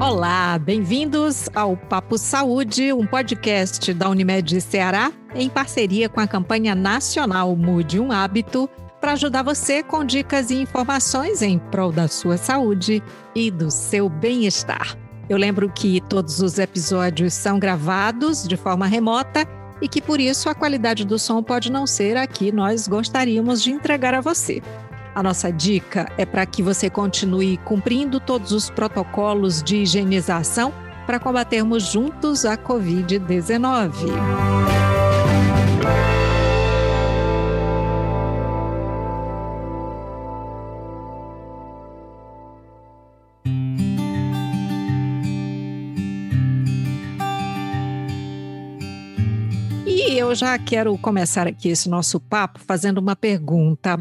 Olá, bem-vindos ao Papo Saúde, um podcast da Unimed Ceará em parceria com a campanha nacional Mude um Hábito para ajudar você com dicas e informações em prol da sua saúde e do seu bem-estar. Eu lembro que todos os episódios são gravados de forma remota e que por isso a qualidade do som pode não ser a que nós gostaríamos de entregar a você. A nossa dica é para que você continue cumprindo todos os protocolos de higienização para combatermos juntos a Covid-19. E eu já quero começar aqui esse nosso papo fazendo uma pergunta.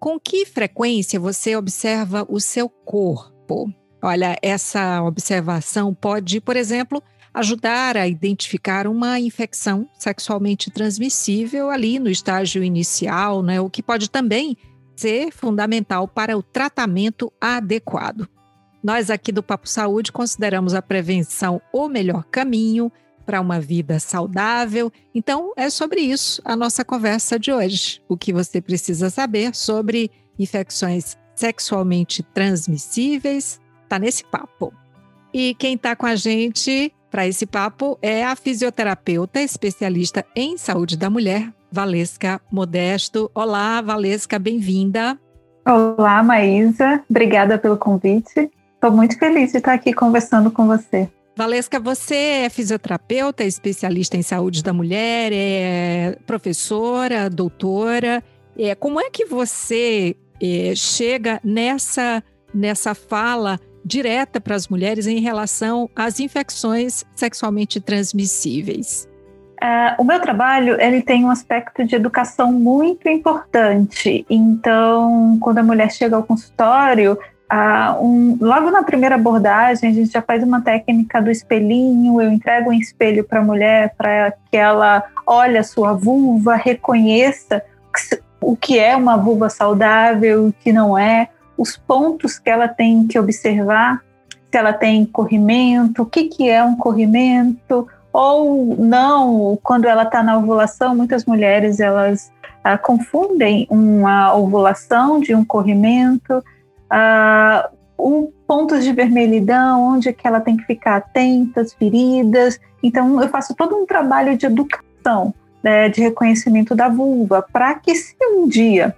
Com que frequência você observa o seu corpo? Olha, essa observação pode, por exemplo, ajudar a identificar uma infecção sexualmente transmissível ali no estágio inicial, né? O que pode também ser fundamental para o tratamento adequado. Nós aqui do Papo Saúde consideramos a prevenção o melhor caminho para uma vida saudável. Então, é sobre isso a nossa conversa de hoje. O que você precisa saber sobre infecções sexualmente transmissíveis está nesse papo. E quem está com a gente para esse papo é a fisioterapeuta especialista em saúde da mulher, Valesca Modesto. Olá, Valesca, bem-vinda. Olá, Maísa. Obrigada pelo convite. Estou muito feliz de estar aqui conversando com você. Valesca, você é fisioterapeuta, especialista em saúde da mulher, é professora, doutora. É, como é que você é, chega nessa, nessa fala direta para as mulheres em relação às infecções sexualmente transmissíveis? É, o meu trabalho ele tem um aspecto de educação muito importante. Então, quando a mulher chega ao consultório, um, logo na primeira abordagem, a gente já faz uma técnica do espelhinho. Eu entrego um espelho para a mulher para que ela olhe a sua vulva, reconheça o que é uma vulva saudável, o que não é, os pontos que ela tem que observar, se ela tem corrimento, o que, que é um corrimento, ou não, quando ela está na ovulação, muitas mulheres elas ah, confundem uma ovulação de um corrimento uh, um, pontos de vermelhidão, onde é que ela tem que ficar atenta, as feridas. Então, eu faço todo um trabalho de educação, né, de reconhecimento da vulva, para que se um dia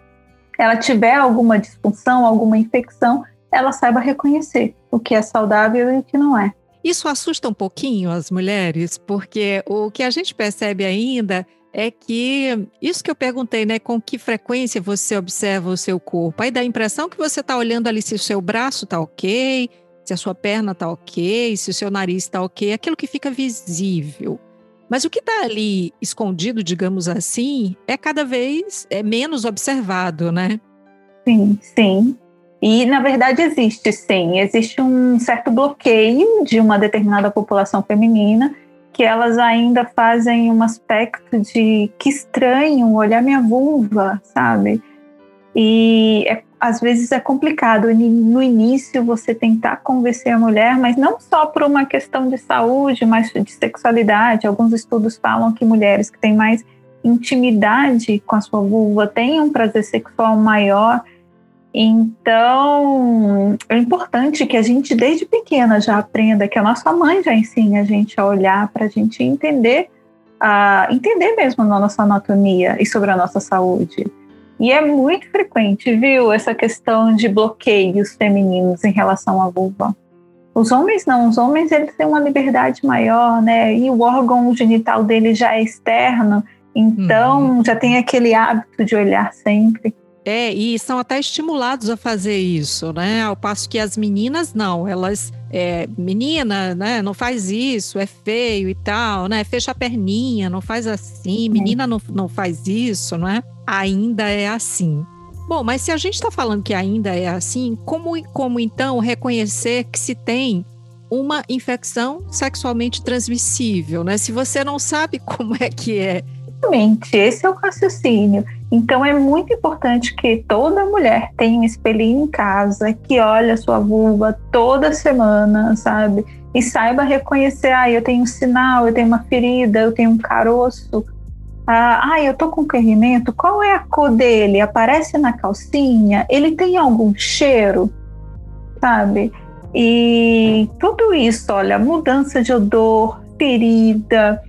ela tiver alguma disfunção, alguma infecção, ela saiba reconhecer o que é saudável e o que não é. Isso assusta um pouquinho as mulheres, porque o que a gente percebe ainda é que isso que eu perguntei, né? Com que frequência você observa o seu corpo? Aí dá a impressão que você está olhando ali se o seu braço está ok, se a sua perna está ok, se o seu nariz está ok, aquilo que fica visível. Mas o que está ali escondido, digamos assim, é cada vez é menos observado, né? Sim, sim. E, na verdade, existe sim. Existe um certo bloqueio de uma determinada população feminina que elas ainda fazem um aspecto de que estranho olhar minha vulva, sabe? E é, às vezes é complicado no início você tentar convencer a mulher, mas não só por uma questão de saúde, mas de sexualidade. Alguns estudos falam que mulheres que têm mais intimidade com a sua vulva têm um prazer sexual maior então, é importante que a gente, desde pequena, já aprenda, que a nossa mãe já ensine a gente a olhar para a gente entender, a entender mesmo a nossa anatomia e sobre a nossa saúde. E é muito frequente, viu, essa questão de bloqueios femininos em relação à vulva. Os homens não, os homens eles têm uma liberdade maior, né? E o órgão genital dele já é externo, então uhum. já tem aquele hábito de olhar sempre. É, e são até estimulados a fazer isso, né? Ao passo que as meninas não, elas é, menina, né, não faz isso, é feio e tal, né? Fecha a perninha, não faz assim, menina não, não faz isso, não é? Ainda é assim. Bom, mas se a gente está falando que ainda é assim, como, como então reconhecer que se tem uma infecção sexualmente transmissível, né? Se você não sabe como é que é. Exatamente, esse é o raciocínio. Então é muito importante que toda mulher tenha um espelhinho em casa, que olhe a sua vulva toda semana, sabe? E saiba reconhecer, ah, eu tenho um sinal, eu tenho uma ferida, eu tenho um caroço. Ah, eu tô com corrimento, qual é a cor dele? Aparece na calcinha? Ele tem algum cheiro? Sabe? E tudo isso, olha, mudança de odor, ferida,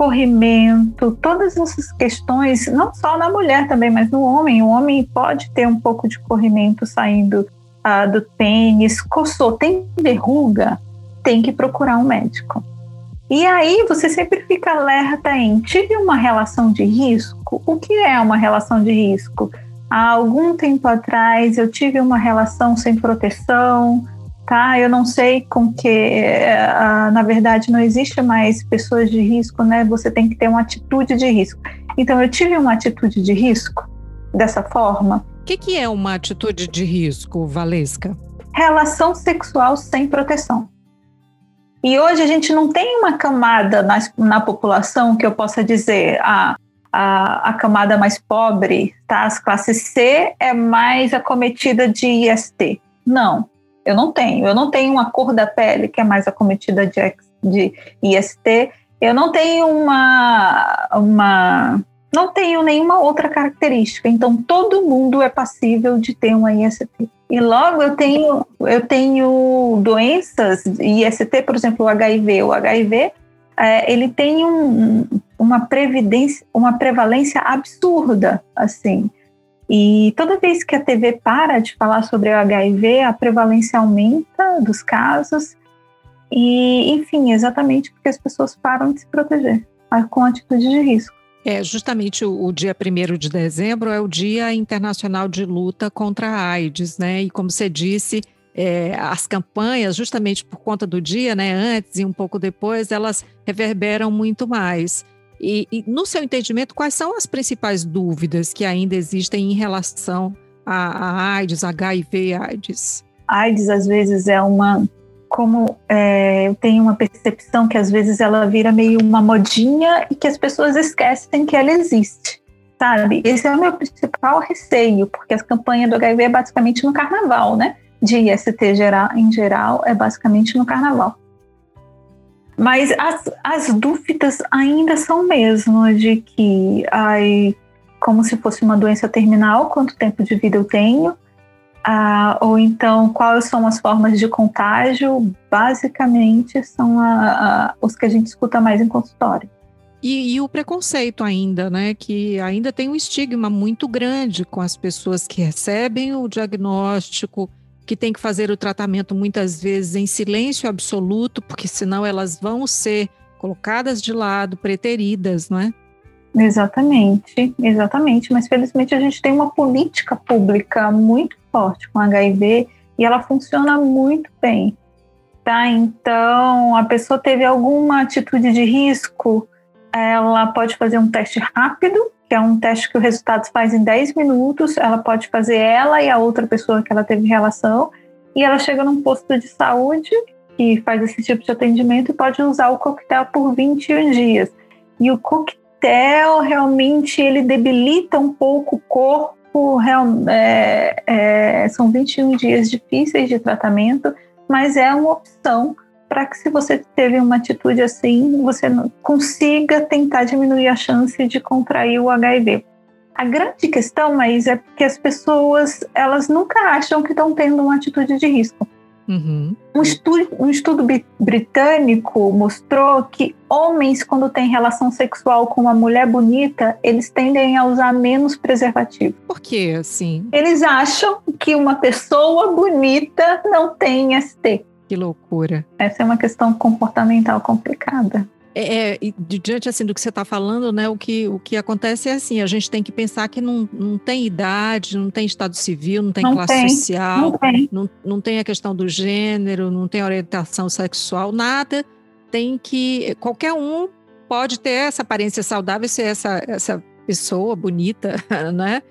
corrimento, todas essas questões, não só na mulher também, mas no homem. O homem pode ter um pouco de corrimento saindo ah, do pênis, coçou, tem verruga, tem que procurar um médico. E aí você sempre fica alerta em tive uma relação de risco? O que é uma relação de risco? Há algum tempo atrás eu tive uma relação sem proteção, tá? Eu não sei com que, uh, na verdade, não existe mais pessoas de risco, né? Você tem que ter uma atitude de risco. Então, eu tive uma atitude de risco dessa forma. O que, que é uma atitude de risco, Valesca? Relação sexual sem proteção. E hoje a gente não tem uma camada na, na população que eu possa dizer a, a, a camada mais pobre, tá? As classes C é mais acometida de IST. Não, eu não tenho. Eu não tenho uma cor da pele que é mais acometida de, de IST. Eu não tenho uma, uma. Não tenho nenhuma outra característica. Então, todo mundo é passível de ter uma IST. E logo eu tenho, eu tenho doenças, IST, por exemplo, o HIV. O HIV é, ele tem um, uma, previdência, uma prevalência absurda, assim. E toda vez que a TV para de falar sobre o HIV, a prevalência aumenta dos casos. E, enfim, exatamente porque as pessoas param de se proteger com atitude de risco. É, justamente o, o dia 1 de dezembro é o Dia Internacional de Luta contra a AIDS, né? E como você disse, é, as campanhas, justamente por conta do dia, né, antes e um pouco depois, elas reverberam muito mais. E, e, no seu entendimento, quais são as principais dúvidas que ainda existem em relação a, a AIDS, HIV AIDS? AIDS, às vezes, é uma. Como é, eu tenho uma percepção que às vezes ela vira meio uma modinha e que as pessoas esquecem que ela existe, sabe? Esse é o meu principal receio, porque as campanhas do HIV é basicamente no carnaval, né? De IST geral, em geral, é basicamente no carnaval. Mas as, as dúvidas ainda são mesmo de que, ai, como se fosse uma doença terminal, quanto tempo de vida eu tenho, ah, ou então quais são as formas de contágio, basicamente são a, a, os que a gente escuta mais em consultório. E, e, o preconceito ainda, né? Que ainda tem um estigma muito grande com as pessoas que recebem o diagnóstico que tem que fazer o tratamento muitas vezes em silêncio absoluto, porque senão elas vão ser colocadas de lado, preteridas, não é? Exatamente, exatamente. Mas felizmente a gente tem uma política pública muito forte com HIV e ela funciona muito bem. Tá? Então, a pessoa teve alguma atitude de risco, ela pode fazer um teste rápido que é um teste que o resultado faz em 10 minutos. Ela pode fazer ela e a outra pessoa que ela teve relação, e ela chega num posto de saúde que faz esse tipo de atendimento e pode usar o coquetel por 21 dias. E o coquetel realmente ele debilita um pouco o corpo, é, é, são 21 dias difíceis de tratamento, mas é uma opção para que se você teve uma atitude assim, você consiga tentar diminuir a chance de contrair o HIV. A grande questão, mas é porque as pessoas elas nunca acham que estão tendo uma atitude de risco. Uhum. Um, estudo, um estudo britânico mostrou que homens, quando têm relação sexual com uma mulher bonita, eles tendem a usar menos preservativo. Por que assim? Eles acham que uma pessoa bonita não tem ST. Que loucura. Essa é uma questão comportamental complicada. É, é, diante assim do que você está falando, né? O que, o que acontece é assim: a gente tem que pensar que não, não tem idade, não tem estado civil, não tem não classe tem, social, não tem. Não, não tem a questão do gênero, não tem orientação sexual, nada. Tem que qualquer um pode ter essa aparência saudável, ser essa essa pessoa bonita, né?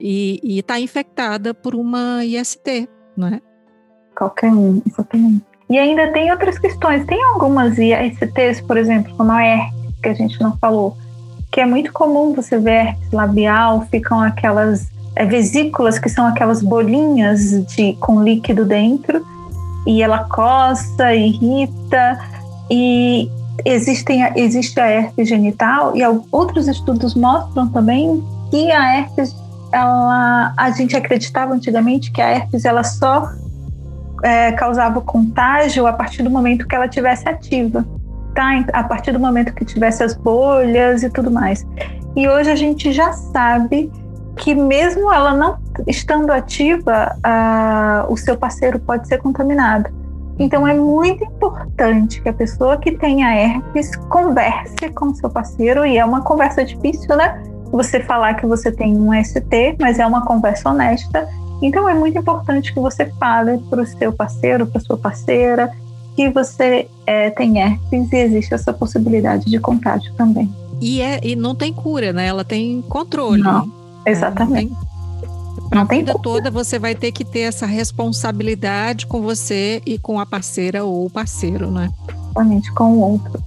E está infectada por uma IST, não é? Qualquer um, exatamente. E ainda tem outras questões. Tem algumas ISTs, por exemplo, como a ERC, que a gente não falou, que é muito comum você ver herpes labial, ficam aquelas é, vesículas que são aquelas bolinhas de, com líquido dentro, e ela coça, irrita, e existem, existe a herpes genital, e outros estudos mostram também que a herpes, ela, a gente acreditava antigamente que a herpes ela só é, causava contágio a partir do momento que ela tivesse ativa, tá? A partir do momento que tivesse as bolhas e tudo mais. E hoje a gente já sabe que mesmo ela não estando ativa, a, o seu parceiro pode ser contaminado. Então é muito importante que a pessoa que tenha herpes converse com seu parceiro e é uma conversa difícil, né? Você falar que você tem um ST, mas é uma conversa honesta. Então é muito importante que você fale para o seu parceiro, para sua parceira, que você é, tem herpes e existe essa possibilidade de contágio também. E, é, e não tem cura, né? Ela tem controle. Não, exatamente. É, para a vida toda você vai ter que ter essa responsabilidade com você e com a parceira ou o parceiro, né? Exatamente, com o outro.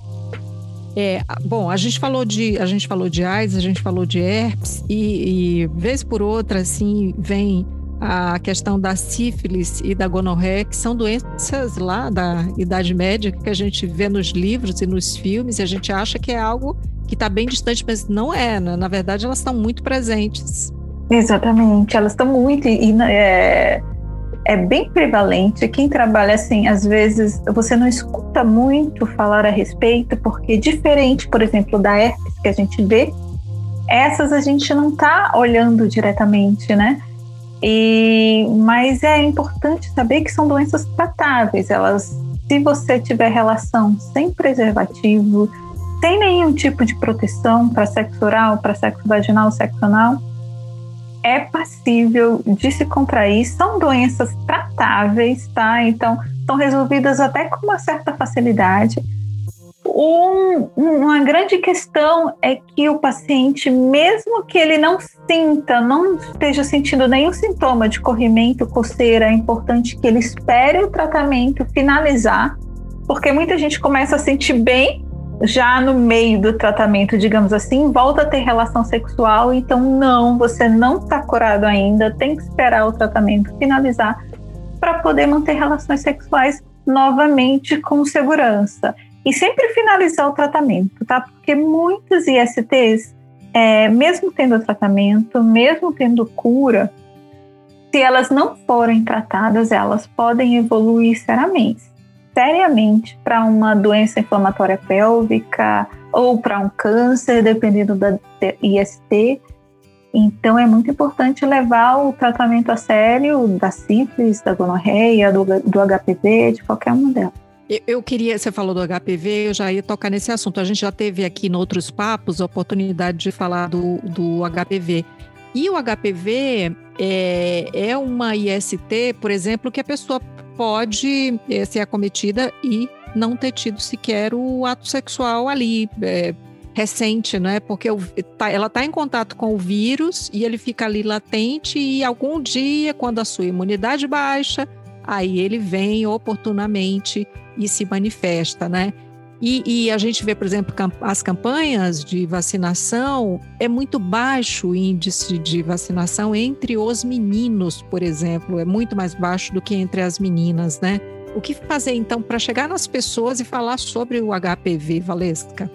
É, bom, a gente falou de a gente falou de AIDS, a gente falou de herpes e, e vez por outra assim vem a questão da sífilis e da gonorreia, que são doenças lá da Idade Média que a gente vê nos livros e nos filmes e a gente acha que é algo que está bem distante, mas não é. Né? Na verdade, elas estão muito presentes. Exatamente, elas estão muito e, é, é bem prevalente. Quem trabalha assim, às vezes você não escuta muito falar a respeito, porque diferente, por exemplo, da herpes que a gente vê, essas a gente não está olhando diretamente, né? E, mas é importante saber que são doenças tratáveis. Elas, se você tiver relação sem preservativo, sem nenhum tipo de proteção para sexo oral, para sexo vaginal, sexo anal, é passível de se contrair, são doenças tratáveis, tá? Então, são resolvidas até com uma certa facilidade. Um, uma grande questão é que o paciente, mesmo que ele não sinta, não esteja sentindo nenhum sintoma de corrimento, coceira, é importante que ele espere o tratamento finalizar, porque muita gente começa a sentir bem já no meio do tratamento, digamos assim, volta a ter relação sexual, então não, você não está curado ainda, tem que esperar o tratamento finalizar para poder manter relações sexuais novamente com segurança. E sempre finalizar o tratamento, tá? Porque muitas ISTs, é, mesmo tendo tratamento, mesmo tendo cura, se elas não forem tratadas, elas podem evoluir seriamente seriamente para uma doença inflamatória pélvica ou para um câncer, dependendo da IST. Então, é muito importante levar o tratamento a sério da sífilis, da gonorreia, do, do HPV, de qualquer uma delas. Eu queria, você falou do HPV, eu já ia tocar nesse assunto. A gente já teve aqui em outros papos a oportunidade de falar do, do HPV. E o HPV é, é uma IST, por exemplo, que a pessoa pode é, ser acometida e não ter tido sequer o ato sexual ali é, recente, né? Porque o, tá, ela está em contato com o vírus e ele fica ali latente e algum dia, quando a sua imunidade baixa, aí ele vem oportunamente e se manifesta, né? E, e, a gente vê, por exemplo, as campanhas de vacinação, é muito baixo o índice de vacinação entre os meninos, por exemplo, é muito mais baixo do que entre as meninas, né? O que fazer então para chegar nas pessoas e falar sobre o HPV, Valesca?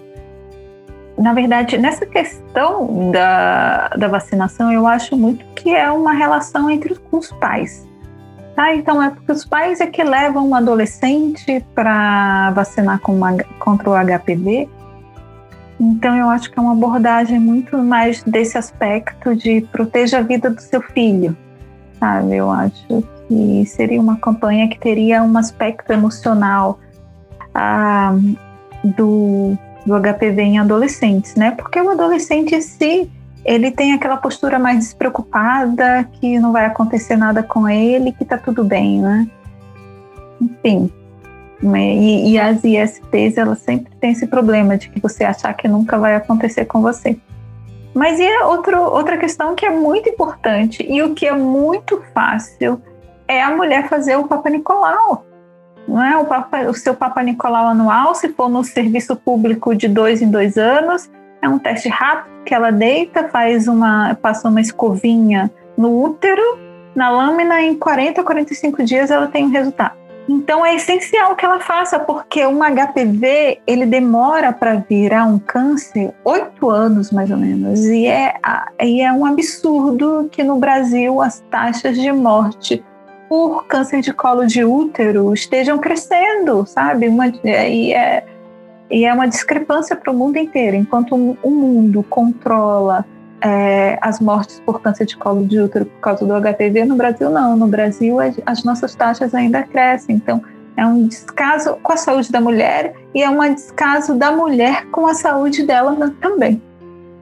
Na verdade, nessa questão da, da vacinação, eu acho muito que é uma relação entre os pais. Tá, então é porque os pais é que levam um adolescente para vacinar com uma, contra o HPV. Então eu acho que é uma abordagem muito mais desse aspecto de proteja a vida do seu filho, sabe? Eu acho que seria uma campanha que teria um aspecto emocional ah, do, do HPV em adolescentes, né? Porque o adolescente em si ele tem aquela postura mais despreocupada, que não vai acontecer nada com ele, que tá tudo bem, né? Enfim. Né? E, e as ISTs, elas sempre têm esse problema de que você achar que nunca vai acontecer com você. Mas e outro, outra questão que é muito importante e o que é muito fácil é a mulher fazer o Papa Nicolau. Não é? o, Papa, o seu Papa Nicolau anual, se for no serviço público de dois em dois anos, É um teste rápido que ela deita, faz uma, passa uma escovinha no útero, na lâmina, em 40 45 dias ela tem um resultado. Então é essencial que ela faça, porque um HPV ele demora para virar um câncer oito anos mais ou menos, e é, e é um absurdo que no Brasil as taxas de morte por câncer de colo de útero estejam crescendo, sabe? Uma, e, é, e é uma discrepância para o mundo inteiro. Enquanto o mundo controla é, as mortes por câncer de colo de útero por causa do HPV, no Brasil não. No Brasil as nossas taxas ainda crescem. Então é um descaso com a saúde da mulher e é um descaso da mulher com a saúde dela também.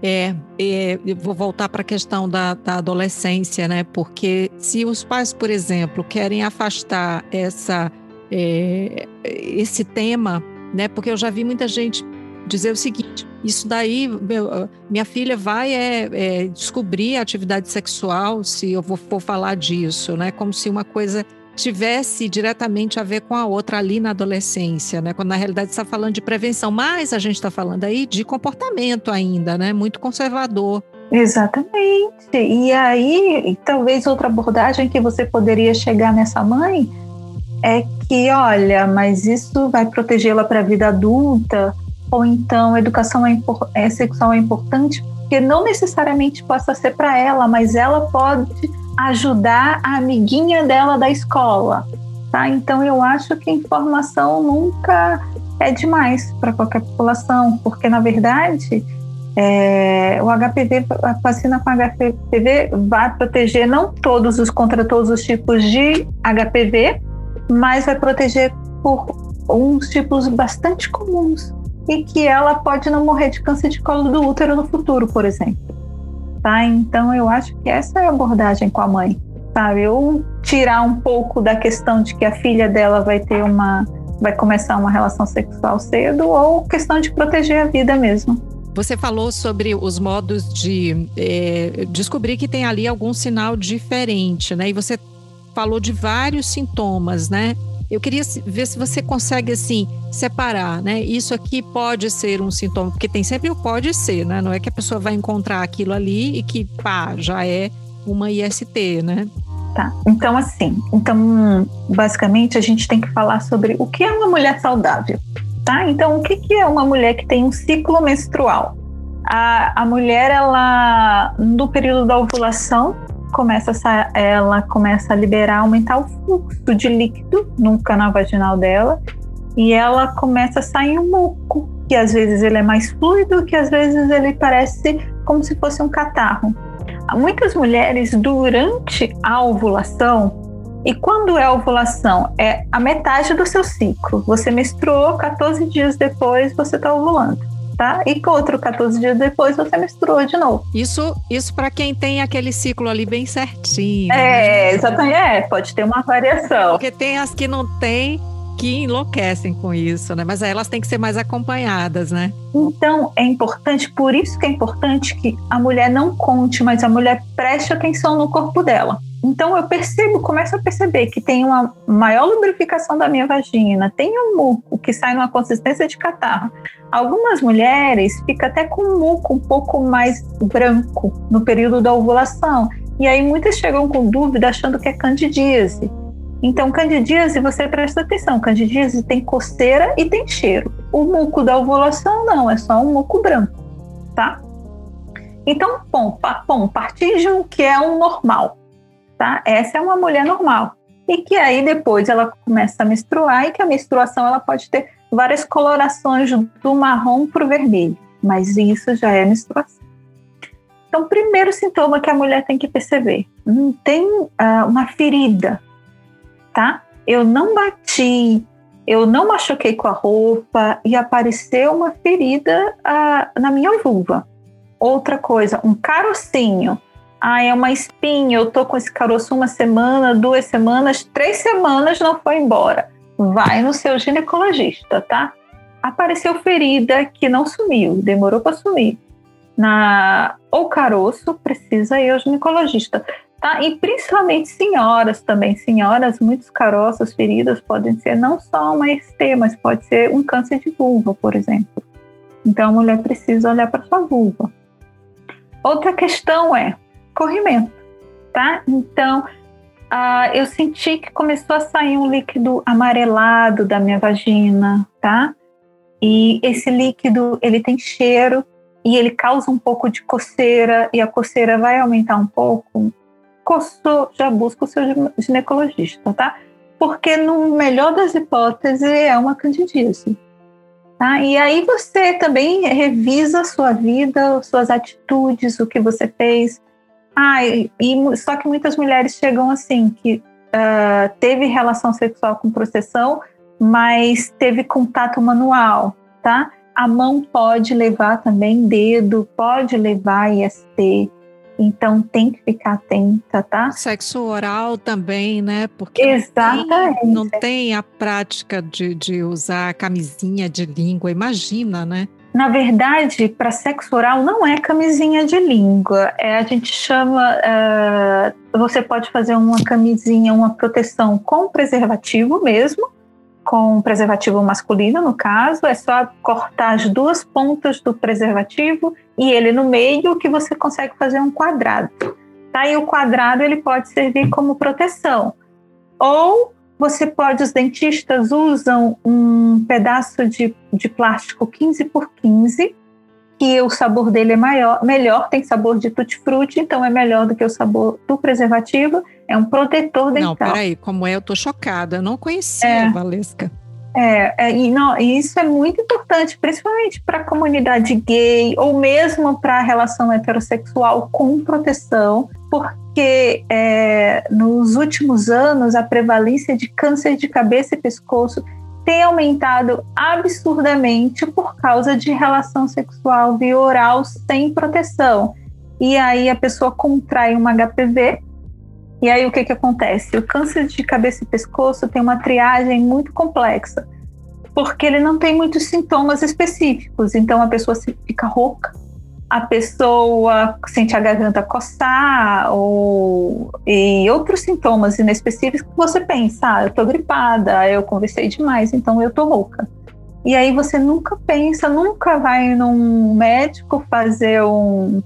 É, é vou voltar para a questão da, da, adolescência, né? Porque se os pais, por exemplo, querem afastar essa, é, esse tema, né? Porque eu já vi muita gente dizer o seguinte: isso daí, meu, minha filha vai é, é, descobrir a atividade sexual se eu vou, for falar disso, né? Como se uma coisa tivesse diretamente a ver com a outra ali na adolescência, né? Quando na realidade está falando de prevenção, mas a gente está falando aí de comportamento ainda, né? Muito conservador. Exatamente. E aí, talvez outra abordagem que você poderia chegar nessa mãe é que, olha, mas isso vai protegê-la para a vida adulta, ou então educação é, é, sexual é importante, porque não necessariamente possa ser para ela, mas ela pode ajudar a amiguinha dela da escola, tá? Então eu acho que informação nunca é demais para qualquer população, porque na verdade é, o HPV, a vacina com HPV vai proteger não todos os contra todos os tipos de HPV, mas vai proteger por uns tipos bastante comuns e que ela pode não morrer de câncer de colo do útero no futuro, por exemplo tá? Então eu acho que essa é a abordagem com a mãe, sabe? Ou tirar um pouco da questão de que a filha dela vai ter uma vai começar uma relação sexual cedo ou questão de proteger a vida mesmo. Você falou sobre os modos de é, descobrir que tem ali algum sinal diferente, né? E você falou de vários sintomas, né? Eu queria ver se você consegue assim separar, né? Isso aqui pode ser um sintoma, porque tem sempre o pode ser, né? Não é que a pessoa vai encontrar aquilo ali e que pá, já é uma IST, né? Tá. Então assim, então basicamente a gente tem que falar sobre o que é uma mulher saudável, tá? Então o que que é uma mulher que tem um ciclo menstrual? A, a mulher ela no período da ovulação começa a, ela começa a liberar, aumentar o fluxo de líquido no canal vaginal dela e ela começa a sair um muco, que às vezes ele é mais fluido, que às vezes ele parece como se fosse um catarro. Muitas mulheres durante a ovulação e quando é ovulação? É a metade do seu ciclo. Você menstruou, 14 dias depois você está ovulando tá? E outro 14 dias depois você misturou de novo. Isso, isso para quem tem aquele ciclo ali bem certinho. É, né? exatamente. É, pode ter uma variação. Porque tem as que não tem que enlouquecem com isso, né? Mas elas têm que ser mais acompanhadas, né? Então é importante, por isso que é importante que a mulher não conte, mas a mulher preste atenção no corpo dela. Então eu percebo, começo a perceber que tem uma maior lubrificação da minha vagina, tem um muco que sai numa consistência de catarro. Algumas mulheres ficam até com um muco um pouco mais branco no período da ovulação. E aí muitas chegam com dúvida achando que é candidíase. Então, candidíase, você presta atenção, candidíase tem coceira e tem cheiro. O muco da ovulação não, é só um muco branco, tá? Então, bom, bom partir de um que é um normal tá? Essa é uma mulher normal. E que aí depois ela começa a menstruar e que a menstruação ela pode ter várias colorações do marrom para o vermelho, mas isso já é menstruação. Então, primeiro sintoma que a mulher tem que perceber, tem uh, uma ferida, tá? Eu não bati, eu não machuquei com a roupa e apareceu uma ferida uh, na minha vulva. Outra coisa, um carocinho ah, é uma espinha, eu tô com esse caroço uma semana, duas semanas, três semanas não foi embora. Vai no seu ginecologista, tá? Apareceu ferida que não sumiu, demorou para sumir. Na ou caroço, precisa ir ao ginecologista, tá? E principalmente senhoras também, senhoras, muitos caroços, feridas podem ser não só uma ST, mas pode ser um câncer de vulva, por exemplo. Então a mulher precisa olhar para sua vulva. Outra questão é corrimento, tá? Então uh, eu senti que começou a sair um líquido amarelado da minha vagina, tá? E esse líquido ele tem cheiro e ele causa um pouco de coceira e a coceira vai aumentar um pouco. Coçou, já busca o seu ginecologista, tá? Porque no melhor das hipóteses é uma candidíase. Tá? E aí você também revisa a sua vida, suas atitudes, o que você fez. Ah, e, e só que muitas mulheres chegam assim, que uh, teve relação sexual com proteção, mas teve contato manual, tá? A mão pode levar também dedo, pode levar IST. Então tem que ficar atenta, tá? Sexo oral também, né? Porque Exatamente. Não tem, não tem a prática de, de usar camisinha de língua, imagina, né? Na verdade, para sexo oral não é camisinha de língua. É, a gente chama. Uh, você pode fazer uma camisinha, uma proteção com preservativo mesmo, com preservativo masculino, no caso, é só cortar as duas pontas do preservativo e ele no meio que você consegue fazer um quadrado. Tá? E o quadrado ele pode servir como proteção. Ou você pode, os dentistas usam um pedaço de, de plástico 15 por 15 que o sabor dele é maior, melhor, tem sabor de tutti-frutti, então é melhor do que o sabor do preservativo. É um protetor dental. Não, peraí, como é? Eu tô chocada, eu não conhecia, é. Valesca. É, é, e, não, e isso é muito importante, principalmente para a comunidade gay ou mesmo para a relação heterossexual com proteção, porque é, nos últimos anos a prevalência de câncer de cabeça e pescoço tem aumentado absurdamente por causa de relação sexual via oral sem proteção. E aí a pessoa contrai uma HPV. E aí o que, que acontece? O câncer de cabeça e pescoço tem uma triagem muito complexa, porque ele não tem muitos sintomas específicos. Então a pessoa fica rouca, a pessoa sente a garganta coçar ou e outros sintomas inespecíficos que você pensa, ah, eu tô gripada, eu conversei demais, então eu tô rouca. E aí você nunca pensa, nunca vai num médico fazer um,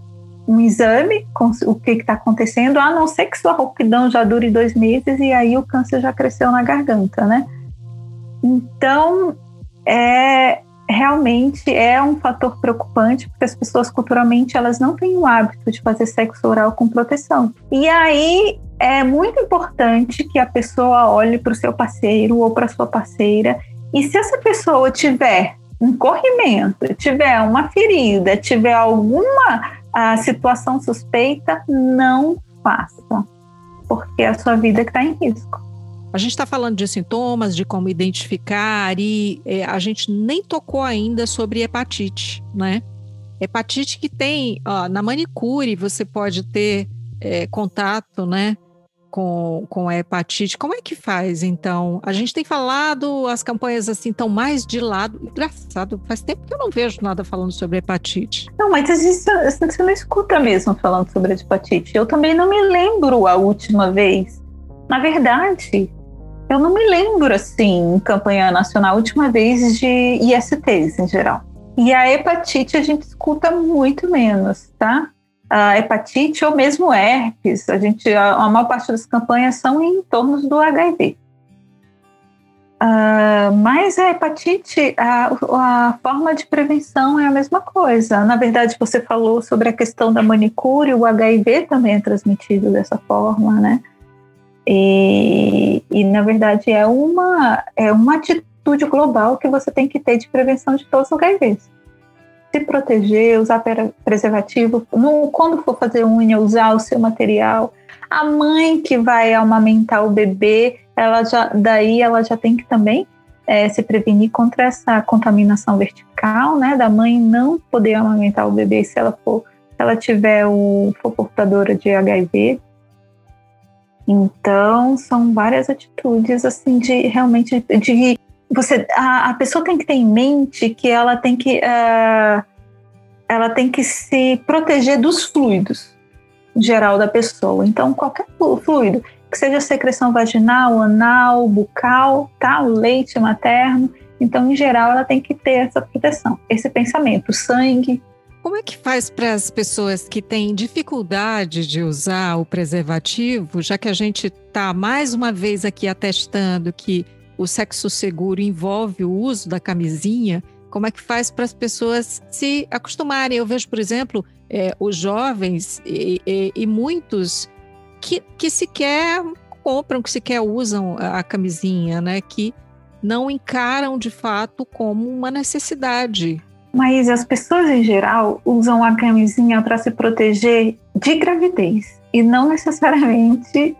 um exame com o que está acontecendo, a não ser que sua rouquidão já dure dois meses e aí o câncer já cresceu na garganta, né? Então, é, realmente é um fator preocupante porque as pessoas culturalmente elas não têm o hábito de fazer sexo oral com proteção. E aí é muito importante que a pessoa olhe para o seu parceiro ou para sua parceira e se essa pessoa tiver um corrimento, tiver uma ferida, tiver alguma a, situação suspeita, não faça, porque a sua vida está em risco. A gente está falando de sintomas, de como identificar, e é, a gente nem tocou ainda sobre hepatite, né? Hepatite que tem, ó, na manicure você pode ter é, contato, né? Com, com a hepatite. Como é que faz, então? A gente tem falado, as campanhas assim estão mais de lado. Engraçado, faz tempo que eu não vejo nada falando sobre hepatite. Não, mas você não escuta mesmo falando sobre hepatite. Eu também não me lembro a última vez. Na verdade, eu não me lembro, assim, em campanha nacional, última vez de ISTs em geral. E a hepatite a gente escuta muito menos, tá? A hepatite ou mesmo herpes, a gente, a, a maior parte das campanhas são em torno do HIV. Uh, ah, mas a hepatite, a, a, forma de prevenção é a mesma coisa. Na verdade, você falou sobre a questão da manicure, o HIV também é transmitido dessa forma, né? E, e, na verdade é uma, é uma atitude global que você tem que ter de prevenção de todos os HIVs. Se proteger, usar preservativo, no, quando for fazer unha, usar o seu material. A mãe que vai amamentar o bebê, ela já, daí ela já tem que também é, se prevenir contra essa contaminação vertical, né, da mãe não poder amamentar o bebê se ela for, se ela tiver o for portadora de HIV, então, são várias atitudes, assim, de realmente, de você, a, a pessoa tem que ter em mente que ela tem que, uh, ela tem que se proteger dos fluidos geral da pessoa. Então, qualquer fluido, que seja secreção vaginal, anal, bucal, tá? O leite materno. Então, em geral, ela tem que ter essa proteção, esse pensamento, sangue. Como é que faz para as pessoas que têm dificuldade de usar o preservativo, já que a gente está mais uma vez aqui atestando que o sexo seguro envolve o uso da camisinha? Como é que faz para as pessoas se acostumarem? Eu vejo, por exemplo, é, os jovens e, e, e muitos que, que sequer compram, que sequer usam a, camisinha, né? Que não encaram de fato como uma necessidade. Mas as pessoas em geral usam a camisinha para se proteger de gravidez e não necessariamente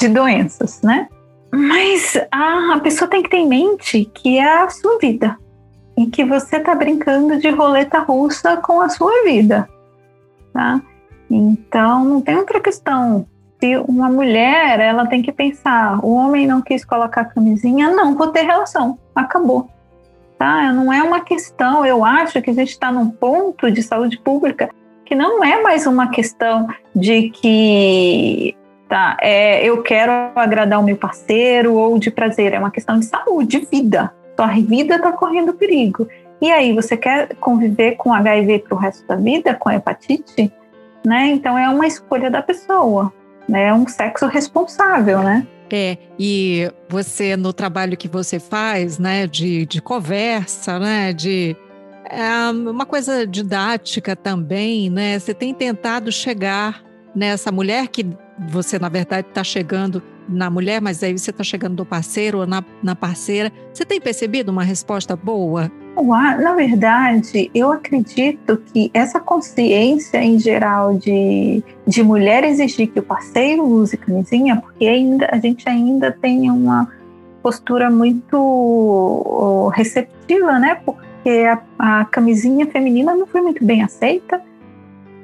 de doenças, né? Mas a, pessoa tem que ter em mente que é a sua vida e que você está brincando de roleta russa com a sua vida, tá? Então não tem outra questão se uma mulher, ela tem que pensar, o homem não quis colocar camisinha, não, vou ter relação, acabou. Tá? Não é uma questão, eu acho que a gente está num ponto de saúde pública que não é mais uma questão de que tá, é, eu quero agradar o meu parceiro ou de prazer, é uma questão de saúde, de vida. Sua vida está correndo perigo. E aí, você quer conviver com HIV para o resto da vida, com hepatite? Né? Então é uma escolha da pessoa né? É um sexo responsável, né? É, e você, no trabalho que você faz, né, de, de conversa, né, de é, uma coisa didática também, né, você tem tentado chegar nessa mulher que você, na verdade, está chegando na mulher, mas aí você está chegando no parceiro ou na, na parceira. Você tem percebido uma resposta boa na verdade, eu acredito que essa consciência em geral de, de mulher exigir que o parceiro use camisinha, porque ainda, a gente ainda tem uma postura muito receptiva, né? Porque a, a camisinha feminina não foi muito bem aceita.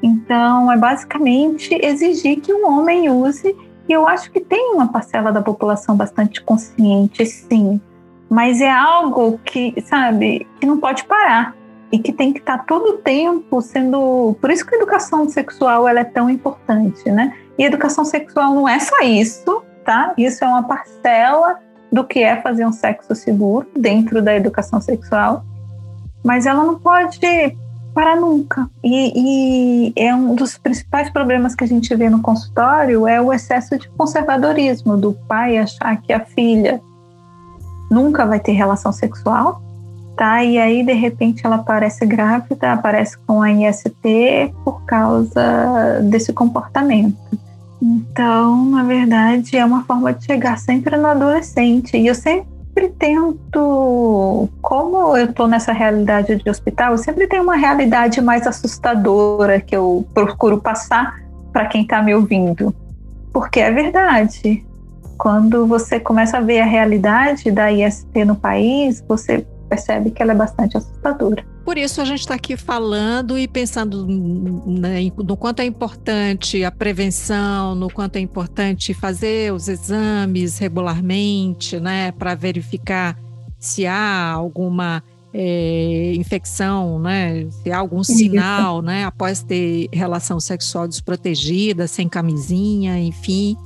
Então, é basicamente exigir que um homem use. E eu acho que tem uma parcela da população bastante consciente, sim, mas é algo que, sabe, que não pode parar e que tem que estar tá todo o tempo sendo. Por isso que a educação sexual ela é tão importante, né? E educação sexual não é só isso, tá? Isso é uma parcela do que é fazer um sexo seguro dentro da educação sexual, mas ela não pode parar nunca. E, e é um dos principais problemas que a gente vê no consultório é o excesso de conservadorismo do pai achar que a filha nunca vai ter relação sexual, tá? E aí, de repente, ela aparece grávida, aparece com a IST por causa desse comportamento. Então, na verdade, é uma forma de chegar sempre no adolescente. E eu sempre tento, como eu estou nessa realidade de hospital, eu sempre tenho uma realidade mais assustadora que eu procuro passar para quem está me ouvindo. Porque é verdade quando você começa a ver a realidade da IST no país, você percebe que ela é bastante assustadora. Por isso a gente está aqui falando e pensando né, no quanto é importante a prevenção, no quanto é importante fazer os exames regularmente, né, para verificar se há alguma é, infecção, né, se há algum sinal, né, após ter relação sexual desprotegida, sem camisinha, enfim.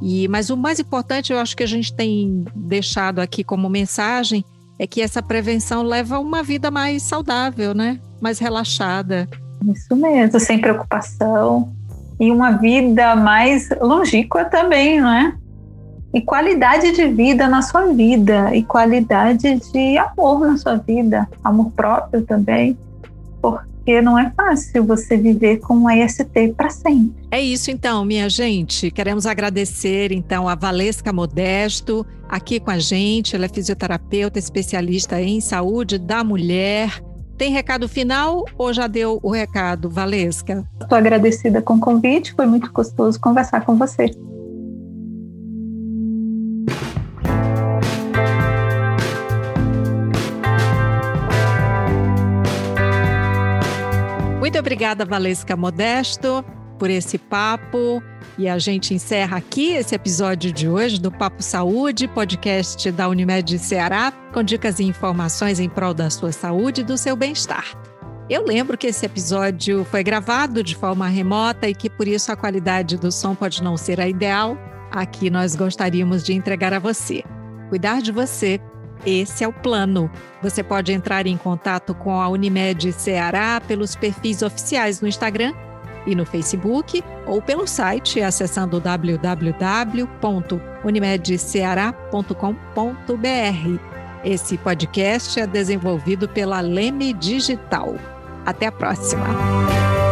E, mas o mais importante, eu acho que a gente tem deixado aqui como mensagem, é que essa prevenção leva a uma vida mais saudável, né? Mais relaxada. Isso mesmo, sem preocupação. E uma vida mais longínqua também, não é? E qualidade de vida na sua vida, e qualidade de amor na sua vida, amor próprio também. Porque porque não é fácil você viver com uma IST para sempre. É isso então, minha gente. Queremos agradecer então a Valesca Modesto aqui com a gente. Ela é fisioterapeuta especialista em saúde da mulher. Tem recado final ou já deu o recado, Valesca? Estou agradecida com o convite, foi muito gostoso conversar com você. Muito obrigada, Valesca Modesto, por esse papo. E a gente encerra aqui esse episódio de hoje do Papo Saúde, podcast da Unimed Ceará, com dicas e informações em prol da sua saúde e do seu bem-estar. Eu lembro que esse episódio foi gravado de forma remota e que por isso a qualidade do som pode não ser a ideal. Aqui nós gostaríamos de entregar a você. Cuidar de você Esse é o plano. Você pode entrar em contato com a Unimed Ceará pelos perfis oficiais no Instagram e no Facebook ou pelo site acessando www.unimedceara.com.br. Esse podcast é desenvolvido pela Leme Digital. Até a próxima!